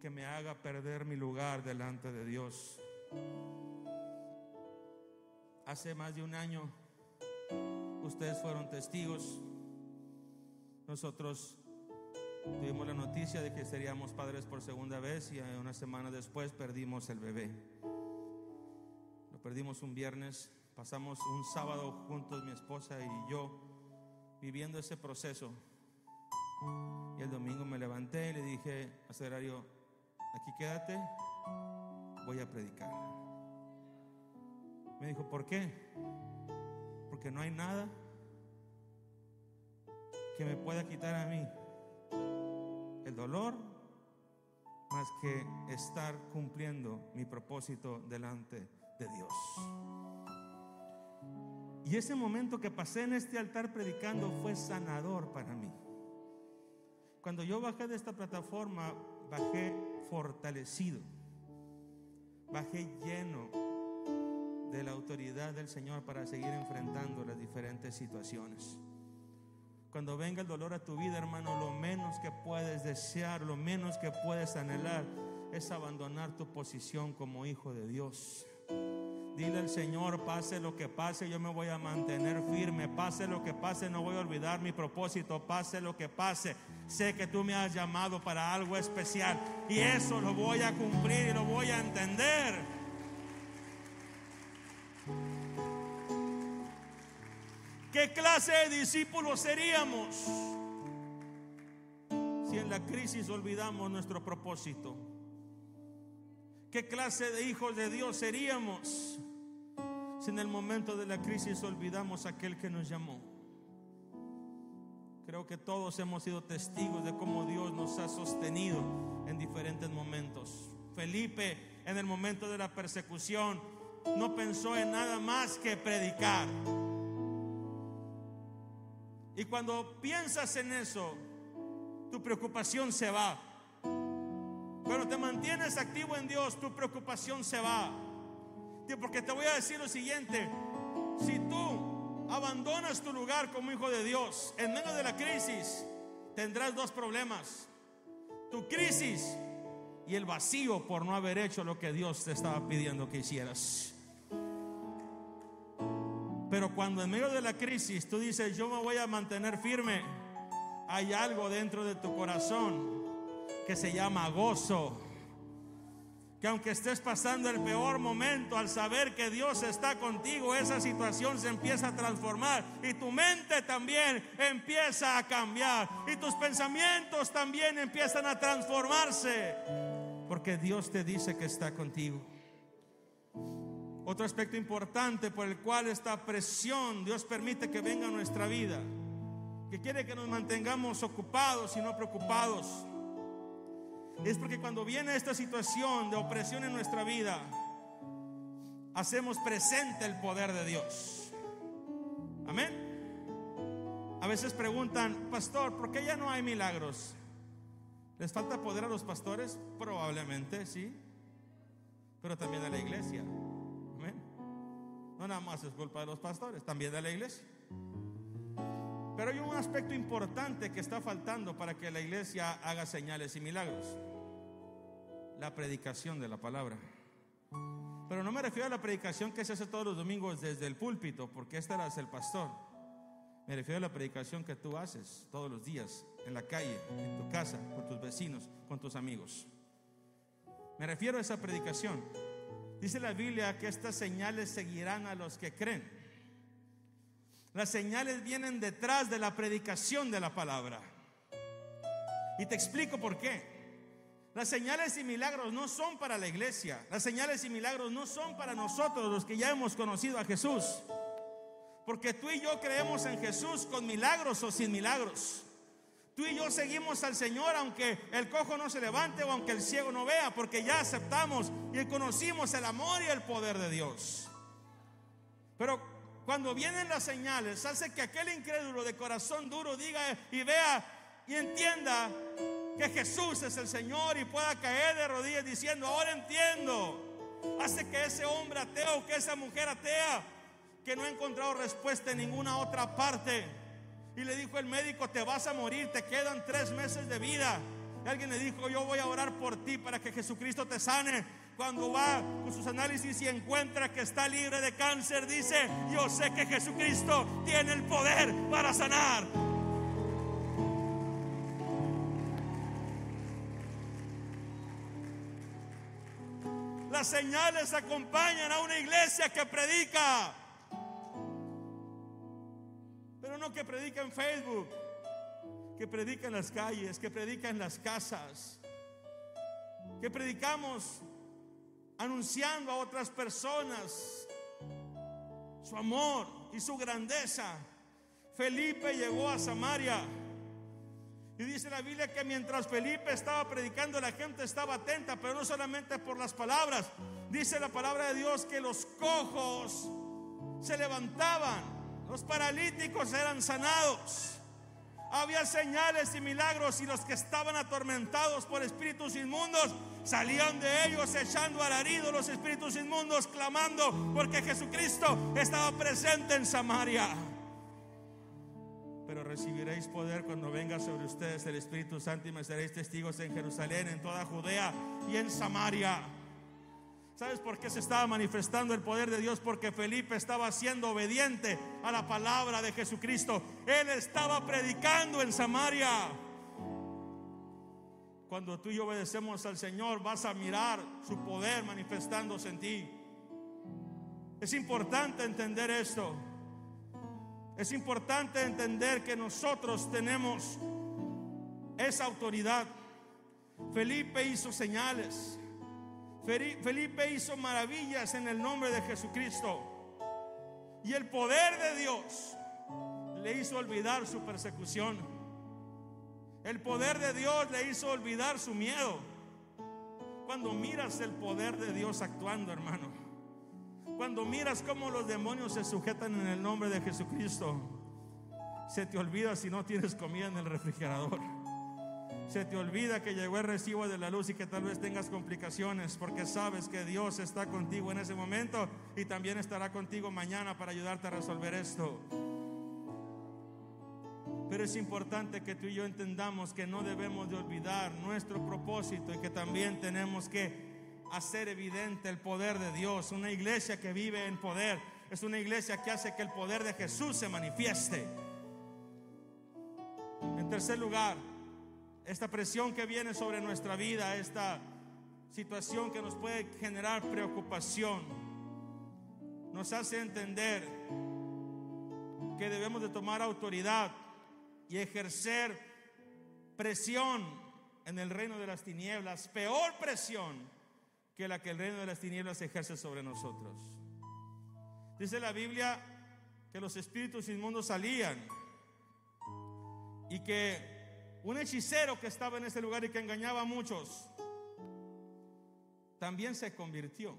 que me haga perder mi lugar delante de Dios. Hace más de un año, ustedes fueron testigos. Nosotros Tuvimos la noticia de que seríamos padres por segunda vez y una semana después perdimos el bebé. Lo perdimos un viernes, pasamos un sábado juntos mi esposa y yo viviendo ese proceso. Y el domingo me levanté y le dije a Serario, aquí quédate, voy a predicar. Me dijo, ¿por qué? Porque no hay nada que me pueda quitar a mí el dolor más que estar cumpliendo mi propósito delante de Dios. Y ese momento que pasé en este altar predicando fue sanador para mí. Cuando yo bajé de esta plataforma, bajé fortalecido, bajé lleno de la autoridad del Señor para seguir enfrentando las diferentes situaciones. Cuando venga el dolor a tu vida, hermano, lo menos que puedes desear, lo menos que puedes anhelar es abandonar tu posición como hijo de Dios. Dile al Señor, pase lo que pase, yo me voy a mantener firme. Pase lo que pase, no voy a olvidar mi propósito. Pase lo que pase, sé que tú me has llamado para algo especial. Y eso lo voy a cumplir y lo voy a entender. ¿Qué clase de discípulos seríamos si en la crisis olvidamos nuestro propósito? ¿Qué clase de hijos de Dios seríamos si en el momento de la crisis olvidamos aquel que nos llamó? Creo que todos hemos sido testigos de cómo Dios nos ha sostenido en diferentes momentos. Felipe en el momento de la persecución no pensó en nada más que predicar. Y cuando piensas en eso, tu preocupación se va. Cuando te mantienes activo en Dios, tu preocupación se va. Porque te voy a decir lo siguiente, si tú abandonas tu lugar como hijo de Dios en medio de la crisis, tendrás dos problemas. Tu crisis y el vacío por no haber hecho lo que Dios te estaba pidiendo que hicieras. Pero cuando en medio de la crisis tú dices, yo me voy a mantener firme, hay algo dentro de tu corazón que se llama gozo. Que aunque estés pasando el peor momento, al saber que Dios está contigo, esa situación se empieza a transformar y tu mente también empieza a cambiar y tus pensamientos también empiezan a transformarse, porque Dios te dice que está contigo. Otro aspecto importante por el cual esta presión Dios permite que venga a nuestra vida, que quiere que nos mantengamos ocupados y no preocupados, es porque cuando viene esta situación de opresión en nuestra vida, hacemos presente el poder de Dios. Amén. A veces preguntan, pastor, ¿por qué ya no hay milagros? ¿Les falta poder a los pastores? Probablemente, sí, pero también a la iglesia. No nada más es culpa de los pastores, también de la iglesia. Pero hay un aspecto importante que está faltando para que la iglesia haga señales y milagros. La predicación de la palabra. Pero no me refiero a la predicación que se hace todos los domingos desde el púlpito, porque este era el pastor. Me refiero a la predicación que tú haces todos los días, en la calle, en tu casa, con tus vecinos, con tus amigos. Me refiero a esa predicación. Dice la Biblia que estas señales seguirán a los que creen. Las señales vienen detrás de la predicación de la palabra. Y te explico por qué. Las señales y milagros no son para la iglesia. Las señales y milagros no son para nosotros los que ya hemos conocido a Jesús. Porque tú y yo creemos en Jesús con milagros o sin milagros. Tú y yo seguimos al Señor aunque el cojo no se levante o aunque el ciego no vea, porque ya aceptamos y conocimos el amor y el poder de Dios. Pero cuando vienen las señales, hace que aquel incrédulo de corazón duro diga y vea y entienda que Jesús es el Señor y pueda caer de rodillas diciendo, ahora entiendo. Hace que ese hombre ateo, que esa mujer atea, que no ha encontrado respuesta en ninguna otra parte. Y le dijo el médico, te vas a morir, te quedan tres meses de vida. Y alguien le dijo, yo voy a orar por ti para que Jesucristo te sane. Cuando va con sus análisis y encuentra que está libre de cáncer, dice, yo sé que Jesucristo tiene el poder para sanar. Las señales acompañan a una iglesia que predica. Que predica en Facebook, que predica en las calles, que predica en las casas, que predicamos anunciando a otras personas su amor y su grandeza. Felipe llegó a Samaria. Y dice la Biblia que mientras Felipe estaba predicando, la gente estaba atenta, pero no solamente por las palabras. Dice la palabra de Dios que los cojos se levantaban, los paralíticos eran sanados. Había señales y milagros y los que estaban atormentados por espíritus inmundos salían de ellos echando alarido los espíritus inmundos, clamando porque Jesucristo estaba presente en Samaria pero recibiréis poder cuando venga sobre ustedes el Espíritu Santo y me seréis testigos en Jerusalén, en toda Judea y en Samaria. ¿Sabes por qué se estaba manifestando el poder de Dios? Porque Felipe estaba siendo obediente a la palabra de Jesucristo. Él estaba predicando en Samaria. Cuando tú y yo obedecemos al Señor, vas a mirar su poder manifestándose en ti. Es importante entender esto. Es importante entender que nosotros tenemos esa autoridad. Felipe hizo señales. Felipe hizo maravillas en el nombre de Jesucristo. Y el poder de Dios le hizo olvidar su persecución. El poder de Dios le hizo olvidar su miedo. Cuando miras el poder de Dios actuando, hermano cuando miras cómo los demonios se sujetan en el nombre de Jesucristo, se te olvida si no tienes comida en el refrigerador. Se te olvida que llegó el recibo de la luz y que tal vez tengas complicaciones porque sabes que Dios está contigo en ese momento y también estará contigo mañana para ayudarte a resolver esto. Pero es importante que tú y yo entendamos que no debemos de olvidar nuestro propósito y que también tenemos que hacer evidente el poder de Dios. Una iglesia que vive en poder es una iglesia que hace que el poder de Jesús se manifieste. En tercer lugar, esta presión que viene sobre nuestra vida, esta situación que nos puede generar preocupación, nos hace entender que debemos de tomar autoridad y ejercer presión en el reino de las tinieblas, peor presión que la que el reino de las tinieblas ejerce sobre nosotros. Dice la Biblia que los espíritus inmundos salían y que un hechicero que estaba en ese lugar y que engañaba a muchos, también se convirtió.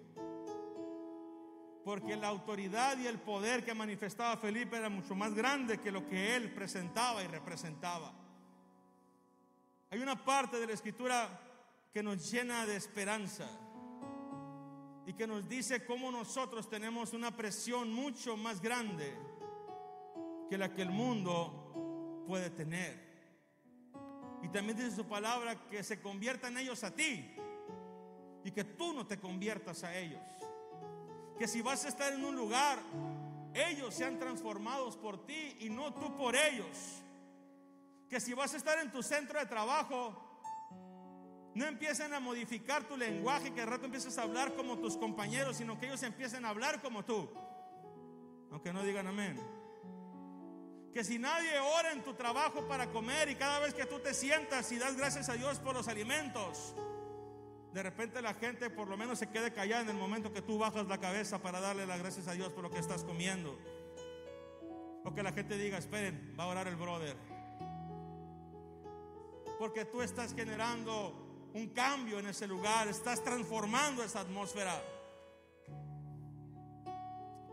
Porque la autoridad y el poder que manifestaba Felipe era mucho más grande que lo que él presentaba y representaba. Hay una parte de la escritura que nos llena de esperanza y que nos dice cómo nosotros tenemos una presión mucho más grande que la que el mundo puede tener. Y también dice su palabra que se conviertan ellos a ti y que tú no te conviertas a ellos. Que si vas a estar en un lugar, ellos sean transformados por ti y no tú por ellos. Que si vas a estar en tu centro de trabajo, no empiecen a modificar tu lenguaje, que de rato empieces a hablar como tus compañeros, sino que ellos empiecen a hablar como tú. Aunque no digan amén. Que si nadie ora en tu trabajo para comer y cada vez que tú te sientas y das gracias a Dios por los alimentos, de repente la gente por lo menos se quede callada en el momento que tú bajas la cabeza para darle las gracias a Dios por lo que estás comiendo. O que la gente diga, esperen, va a orar el brother. Porque tú estás generando un cambio en ese lugar, estás transformando esa atmósfera.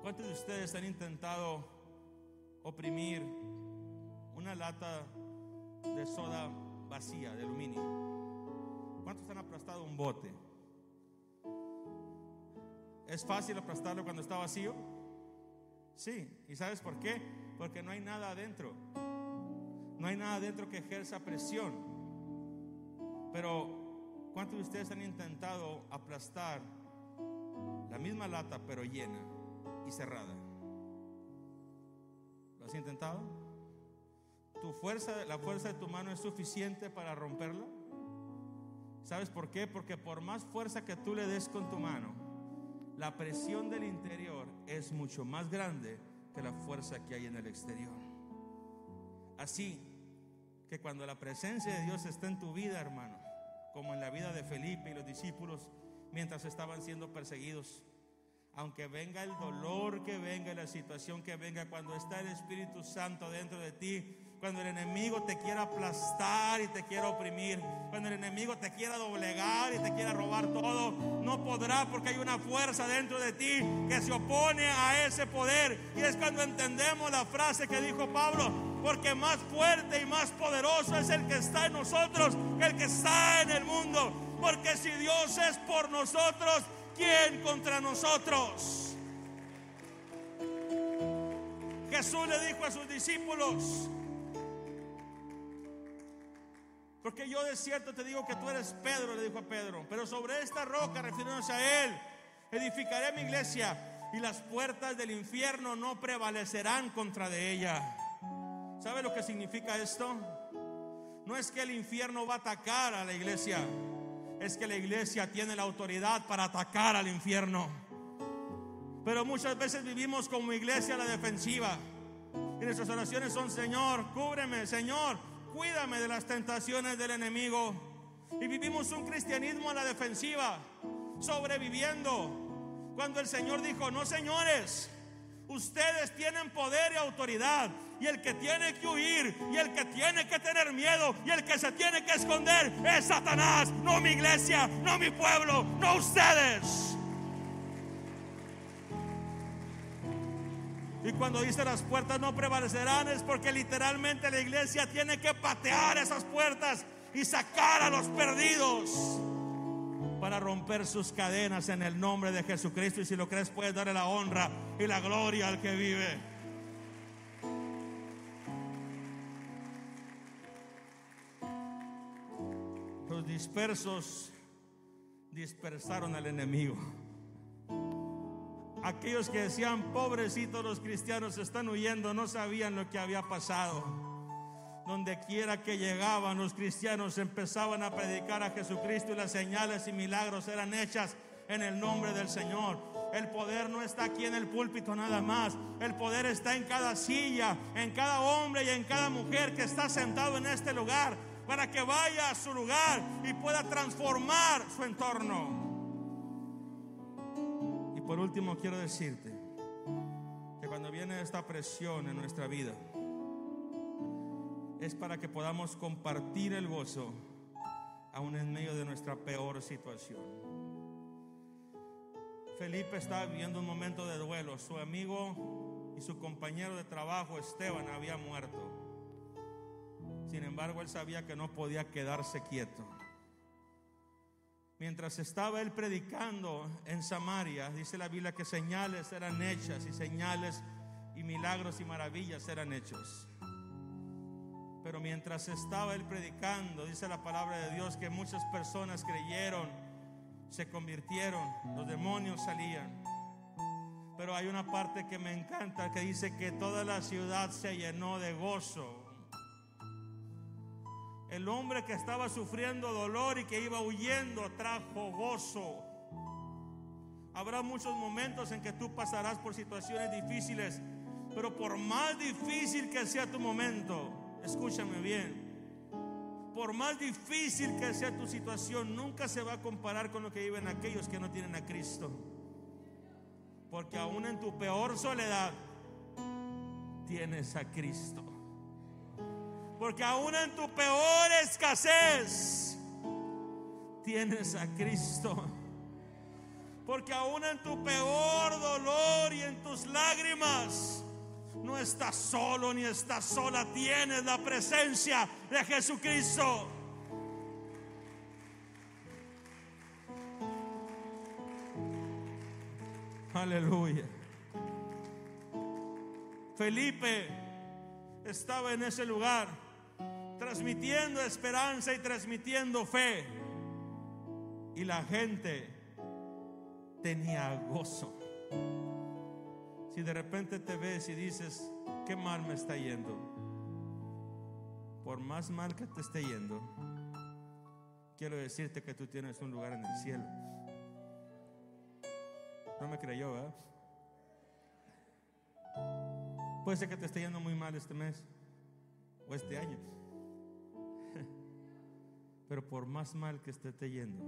¿Cuántos de ustedes han intentado oprimir una lata de soda vacía de aluminio? ¿Cuántos han aplastado un bote? ¿Es fácil aplastarlo cuando está vacío? Sí. ¿Y sabes por qué? Porque no hay nada adentro. No hay nada adentro que ejerza presión. Pero, ¿cuántos de ustedes han intentado aplastar la misma lata pero llena? y cerrada. ¿Lo has intentado? ¿Tu fuerza, la fuerza de tu mano es suficiente para romperla? ¿Sabes por qué? Porque por más fuerza que tú le des con tu mano, la presión del interior es mucho más grande que la fuerza que hay en el exterior. Así que cuando la presencia de Dios está en tu vida, hermano, como en la vida de Felipe y los discípulos mientras estaban siendo perseguidos, aunque venga el dolor que venga, la situación que venga, cuando está el Espíritu Santo dentro de ti, cuando el enemigo te quiera aplastar y te quiera oprimir, cuando el enemigo te quiera doblegar y te quiera robar todo, no podrá porque hay una fuerza dentro de ti que se opone a ese poder. Y es cuando entendemos la frase que dijo Pablo, porque más fuerte y más poderoso es el que está en nosotros que el que está en el mundo. Porque si Dios es por nosotros, ¿quién contra nosotros? Jesús le dijo a sus discípulos, porque yo de cierto te digo que tú eres Pedro, le dijo a Pedro, pero sobre esta roca, refiriéndose a él, edificaré mi iglesia y las puertas del infierno no prevalecerán contra de ella. ¿Sabe lo que significa esto? No es que el infierno va a atacar a la iglesia es que la iglesia tiene la autoridad para atacar al infierno. Pero muchas veces vivimos como iglesia a la defensiva. Y nuestras oraciones son, Señor, cúbreme, Señor, cuídame de las tentaciones del enemigo. Y vivimos un cristianismo a la defensiva, sobreviviendo. Cuando el Señor dijo, no señores, ustedes tienen poder y autoridad y el que tiene que huir y el que tiene que tener miedo y el que se tiene que esconder es Satanás, no mi iglesia, no mi pueblo, no ustedes. Y cuando dice las puertas no prevalecerán es porque literalmente la iglesia tiene que patear esas puertas y sacar a los perdidos para romper sus cadenas en el nombre de Jesucristo. Y si lo crees, puedes darle la honra y la gloria al que vive. Los dispersos dispersaron al enemigo. Aquellos que decían, pobrecitos los cristianos están huyendo, no sabían lo que había pasado. Donde quiera que llegaban los cristianos empezaban a predicar a Jesucristo y las señales y milagros eran hechas en el nombre del Señor. El poder no está aquí en el púlpito nada más. El poder está en cada silla, en cada hombre y en cada mujer que está sentado en este lugar para que vaya a su lugar y pueda transformar su entorno. Y por último quiero decirte que cuando viene esta presión en nuestra vida, es para que podamos compartir el gozo aún en medio de nuestra peor situación. Felipe estaba viviendo un momento de duelo. Su amigo y su compañero de trabajo, Esteban, había muerto. Sin embargo, él sabía que no podía quedarse quieto. Mientras estaba él predicando en Samaria, dice la Biblia que señales eran hechas y señales y milagros y maravillas eran hechos. Pero mientras estaba él predicando, dice la palabra de Dios que muchas personas creyeron, se convirtieron, los demonios salían. Pero hay una parte que me encanta que dice que toda la ciudad se llenó de gozo el hombre que estaba sufriendo dolor y que iba huyendo trajo gozo. Habrá muchos momentos en que tú pasarás por situaciones difíciles, Pero por más difícil que sea tu momento, escúchame bien, por más difícil que sea tu situación, nunca se va a comparar con lo que viven aquellos que no tienen a Cristo. Porque aún en tu peor soledad, tienes a Cristo. Porque aún en tu peor escasez, tienes a Cristo. Porque aún en tu peor dolor y en tus lágrimas, no estás solo ni estás sola, tienes la presencia de Jesucristo. Aleluya. Felipe estaba en ese lugar transmitiendo esperanza y transmitiendo fe. Y la gente tenía gozo. Si de repente te ves y dices, qué mal me está yendo, por más mal que te esté yendo, quiero decirte que tú tienes un lugar en el cielo. No me creyó, ¿verdad? Puede ser que te esté yendo muy mal este mes o este año. Pero por más mal que esté te yendo,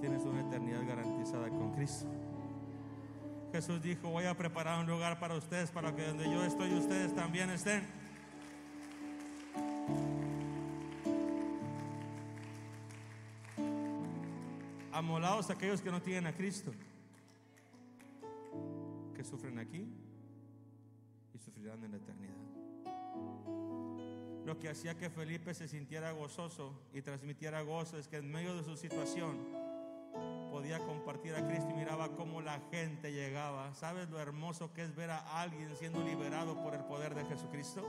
tienes una eternidad garantizada con Cristo. Jesús dijo, voy a preparar un lugar para ustedes, para que donde yo estoy ustedes también estén. Amolados aquellos que no tienen a Cristo, que sufren aquí y sufrirán en la eternidad. Lo que hacía que Felipe se sintiera gozoso y transmitiera gozo es que en medio de su situación, podía compartir a Cristo y miraba cómo la gente llegaba. ¿Sabes lo hermoso que es ver a alguien siendo liberado por el poder de Jesucristo?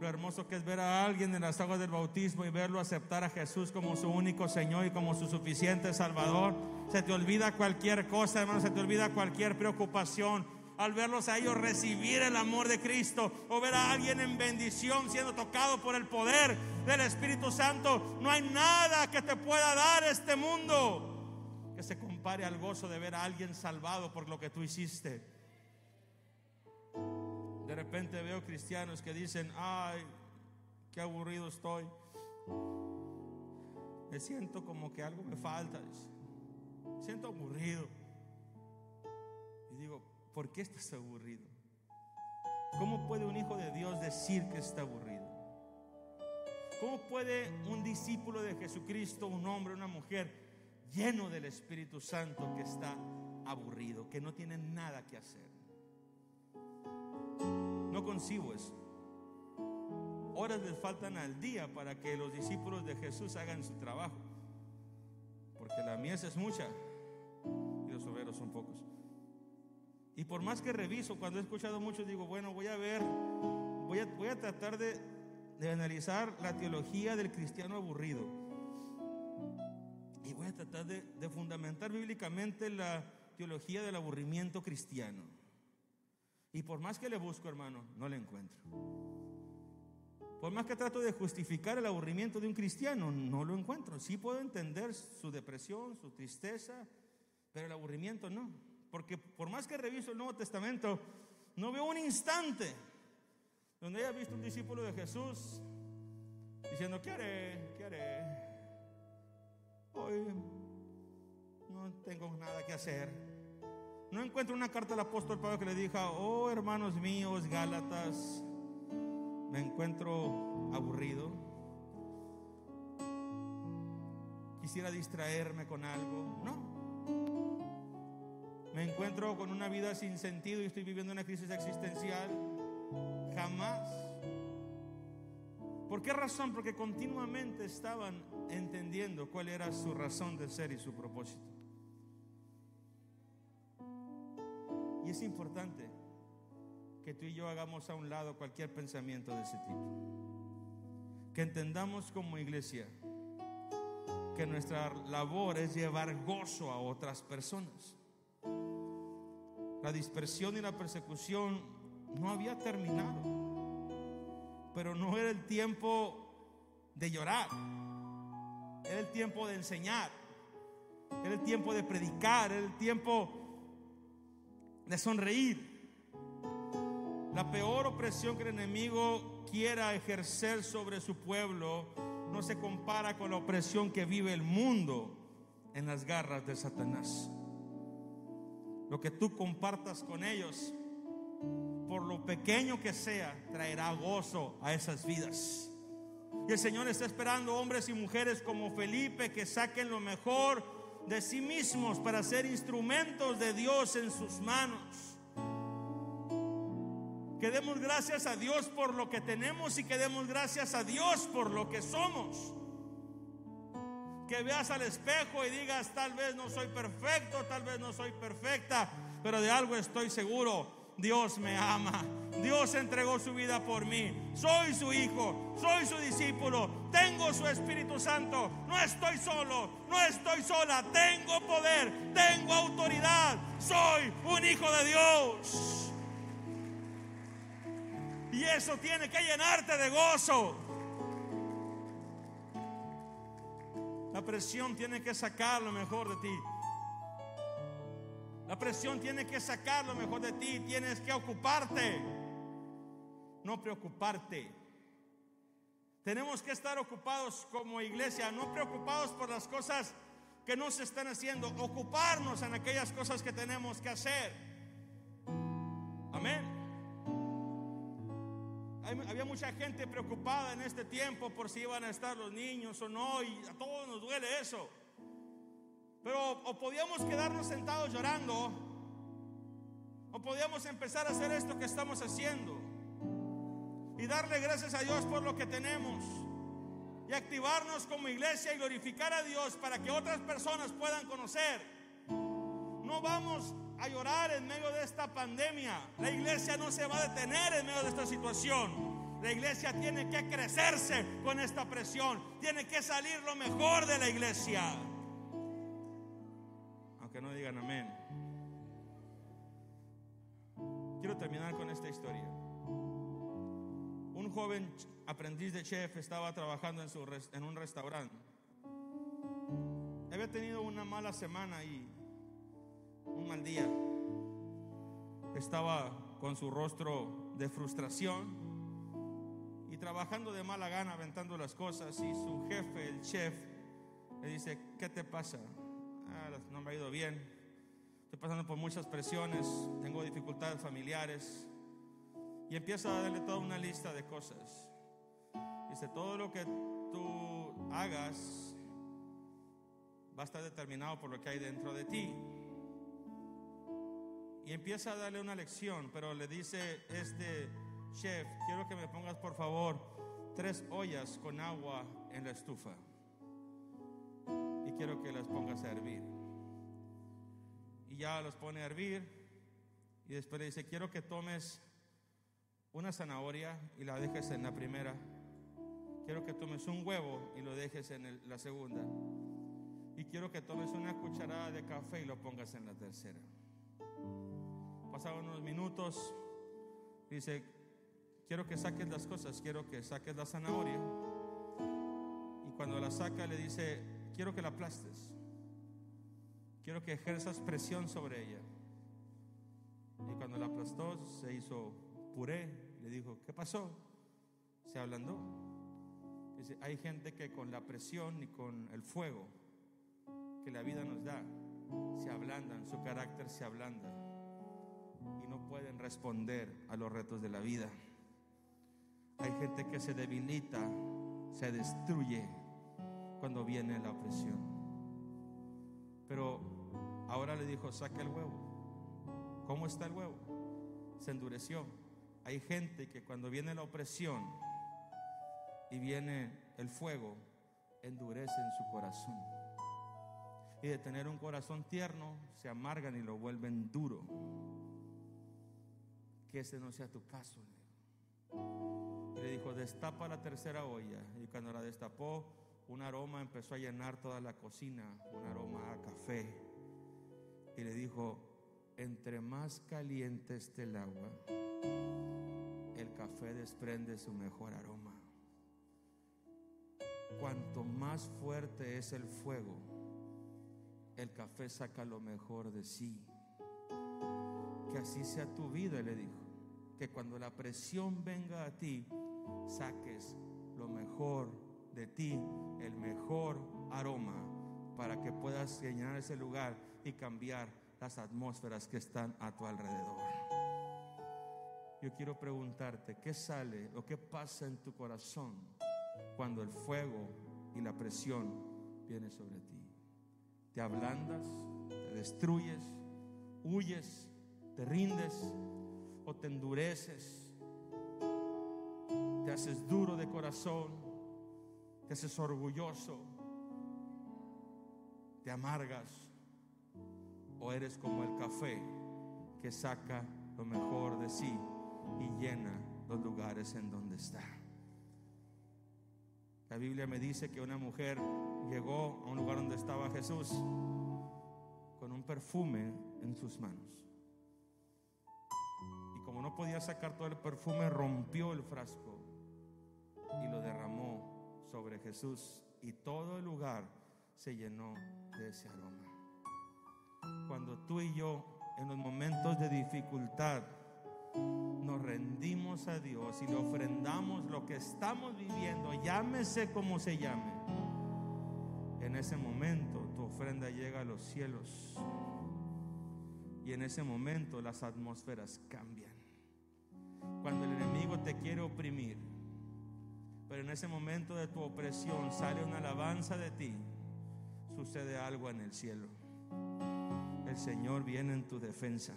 Lo hermoso que es ver a alguien en las aguas del bautismo y verlo aceptar a Jesús como su único Señor y como su suficiente Salvador. Se te olvida cualquier cosa, hermano, se te olvida cualquier preocupación. Al verlos a ellos recibir el amor de Cristo o ver a alguien en bendición siendo tocado por el poder del Espíritu Santo, no hay nada que te pueda dar este mundo que se compare al gozo de ver a alguien salvado por lo que tú hiciste. De repente veo cristianos que dicen, ay, qué aburrido estoy. Me siento como que algo me falta. Me siento aburrido. Y digo, ¿por qué estás aburrido? ¿Cómo puede un hijo de Dios decir que está aburrido? ¿Cómo puede un discípulo de Jesucristo, un hombre, una mujer, lleno del Espíritu Santo que está aburrido, que no tiene nada que hacer. No concibo eso. Horas les faltan al día para que los discípulos de Jesús hagan su trabajo. Porque la mies es mucha y los obreros son pocos. Y por más que reviso, cuando he escuchado mucho, digo, bueno, voy a ver, voy a, voy a tratar de, analizar la teología del cristiano aburrido tratar de, fundamentar bíblicamente la teología del aburrimiento cristiano. Y por más que le busco, hermano, no le encuentro. Por más que trato de justificar el aburrimiento de un cristiano, no lo encuentro. Sí puedo entender su depresión, su tristeza, pero el aburrimiento no. Porque por más que reviso el Nuevo Testamento, no veo un instante donde haya visto un discípulo de Jesús diciendo, ¿qué haré? ¿Qué haré? No tengo nada que hacer. No encuentro una carta del apóstol Pablo que le diga, oh hermanos míos, Gálatas, me encuentro aburrido. Quisiera distraerme con algo. No. Me encuentro con una vida sin sentido y estoy viviendo una crisis existencial. Jamás. ¿Por qué razón? Porque continuamente estaban entendiendo cuál era su razón de ser y su propósito. Y es importante que tú y yo hagamos a un lado cualquier pensamiento de ese tipo. Que entendamos como iglesia que nuestra labor es llevar gozo a otras personas. La dispersión y la persecución no había terminado pero no era el tiempo de llorar, era el tiempo de enseñar, era el tiempo de predicar, era el tiempo de sonreír. La peor opresión que el enemigo quiera ejercer sobre su pueblo no se compara con la opresión que vive el mundo en las garras de Satanás. Lo que tú compartas con ellos, por lo pequeño que sea, traerá gozo a esas vidas. Y el Señor está esperando hombres y mujeres como Felipe que saquen lo mejor de sí mismos para ser instrumentos de Dios en sus manos. Que demos gracias a Dios por lo que tenemos y que demos gracias a Dios por lo que somos. Que veas al espejo y digas, tal vez no soy perfecto, tal vez no soy perfecta, pero de algo estoy seguro. Dios me ama. Dios entregó su vida por mí. Soy su hijo, soy su discípulo. Tengo su Espíritu Santo. No estoy solo, no estoy sola. Tengo poder, tengo autoridad. Soy un hijo de Dios. Y eso tiene que llenarte de gozo. La presión tiene que sacar lo mejor de ti. La presión tiene que sacar lo mejor de ti. Tienes que ocuparte, no preocuparte. Tenemos que estar ocupados como iglesia, no preocupados por las cosas que no se están haciendo, ocuparnos en aquellas cosas que tenemos que hacer. Amén. había mucha gente preocupada en este tiempo por si iban a estar los niños o no, y a todos nos duele eso. Pero o podíamos quedarnos sentados llorando, o podíamos empezar a hacer esto que estamos haciendo y darle gracias a Dios por lo que tenemos y activarnos como iglesia y glorificar a Dios para que otras personas puedan conocer. No vamos a llorar en medio de esta pandemia. La iglesia no se va a detener en medio de esta situación. La iglesia tiene que crecerse con esta presión. Tiene que salir lo mejor de la iglesia no digan amén. Quiero terminar con esta historia. Un joven aprendiz de chef estaba trabajando en, su, en un restaurante. Había tenido una mala semana y un mal día. Estaba con su rostro de frustración y trabajando de mala gana, aventando las cosas. Y su jefe, el chef, le dice, ¿qué te pasa? Ah, no me ha ido bien. Estoy pasando por muchas presiones, tengo dificultades familiares. Y empieza a darle toda una lista de cosas. Dice, todo lo que tú hagas va a estar determinado por lo que hay dentro de ti. Y empieza a darle una lección, pero le dice este chef, quiero que me pongas por favor tres ollas con agua en la estufa quiero que las pongas a hervir. Y ya los pone a hervir y después le dice, quiero que tomes una zanahoria y la dejes en la primera. Quiero que tomes un huevo y lo dejes en la segunda. Y quiero que tomes una cucharada de café y lo pongas en la tercera. Pasaron unos minutos. Dice, quiero que saques las cosas, quiero que saques la zanahoria. Y cuando la saca le dice, quiero que la aplastes. Quiero que ejerzas presión sobre ella. Y cuando la aplastó, se hizo puré. Le dijo, ¿qué pasó? Se ablandó. Dice, hay gente que con la presión y con el fuego que la vida nos da, se ablandan, su carácter se ablanda y no pueden responder a los retos de la vida. Hay gente que se debilita, se destruye cuando viene la opresión. Pero ahora le dijo, saque el huevo. ¿Cómo está el huevo? Se endureció. Hay gente que cuando viene la opresión y viene el fuego, endurece en su corazón. Y de tener un corazón tierno, se amargan y lo vuelven duro. Que ese no sea tu caso. Le dijo, destapa la tercera olla. Y cuando la destapó, un aroma empezó a llenar toda la cocina, un aroma a café. Y le dijo, entre más caliente esté el agua, el café desprende su mejor aroma. Cuanto más fuerte es el fuego, el café saca lo mejor de sí. Que así sea tu vida, le dijo. que cuando la presión venga a ti, saques lo mejor de ti, el mejor aroma, para que puedas llenar ese lugar y cambiar las atmósferas que están a tu alrededor. Yo quiero preguntarte, ¿qué sale o qué pasa en tu corazón cuando el fuego y la presión viene sobre ti? ¿Te ablandas? ¿Te destruyes? ¿Huyes? ¿Te rindes? ¿O te endureces? ¿Te haces duro de corazón? ¿Te haces orgulloso? ¿Te amargas? ¿O eres como el café que saca lo mejor de sí y llena los lugares en donde está? La Biblia me dice que una mujer llegó a un lugar donde estaba Jesús con un perfume en sus manos. Y como no podía sacar todo el perfume, rompió el frasco y lo derramó sobre Jesús. Y todo el lugar se llenó de ese aroma. Cuando tú y yo en los momentos de dificultad nos rendimos a Dios y le ofrendamos lo que estamos viviendo, llámese como se llame, en ese momento tu ofrenda llega a los cielos y en ese momento las atmósferas cambian. Cuando el enemigo te quiere oprimir, pero en ese momento de tu opresión sale una alabanza de ti, sucede algo en el cielo. El Señor viene en tu defensa.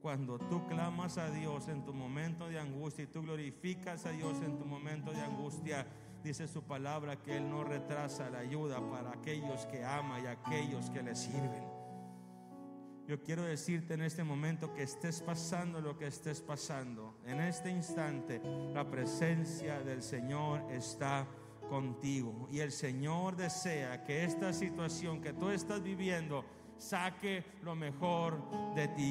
Cuando tú clamas a Dios en tu momento de angustia y tú glorificas a Dios en tu momento de angustia, dice su palabra que Él no retrasa la ayuda para aquellos que ama y aquellos que le sirven. Yo quiero decirte en este momento que estés pasando lo que estés pasando. En este instante la presencia del Señor está contigo. Y el Señor desea que esta situación que tú estás viviendo saque lo mejor de ti.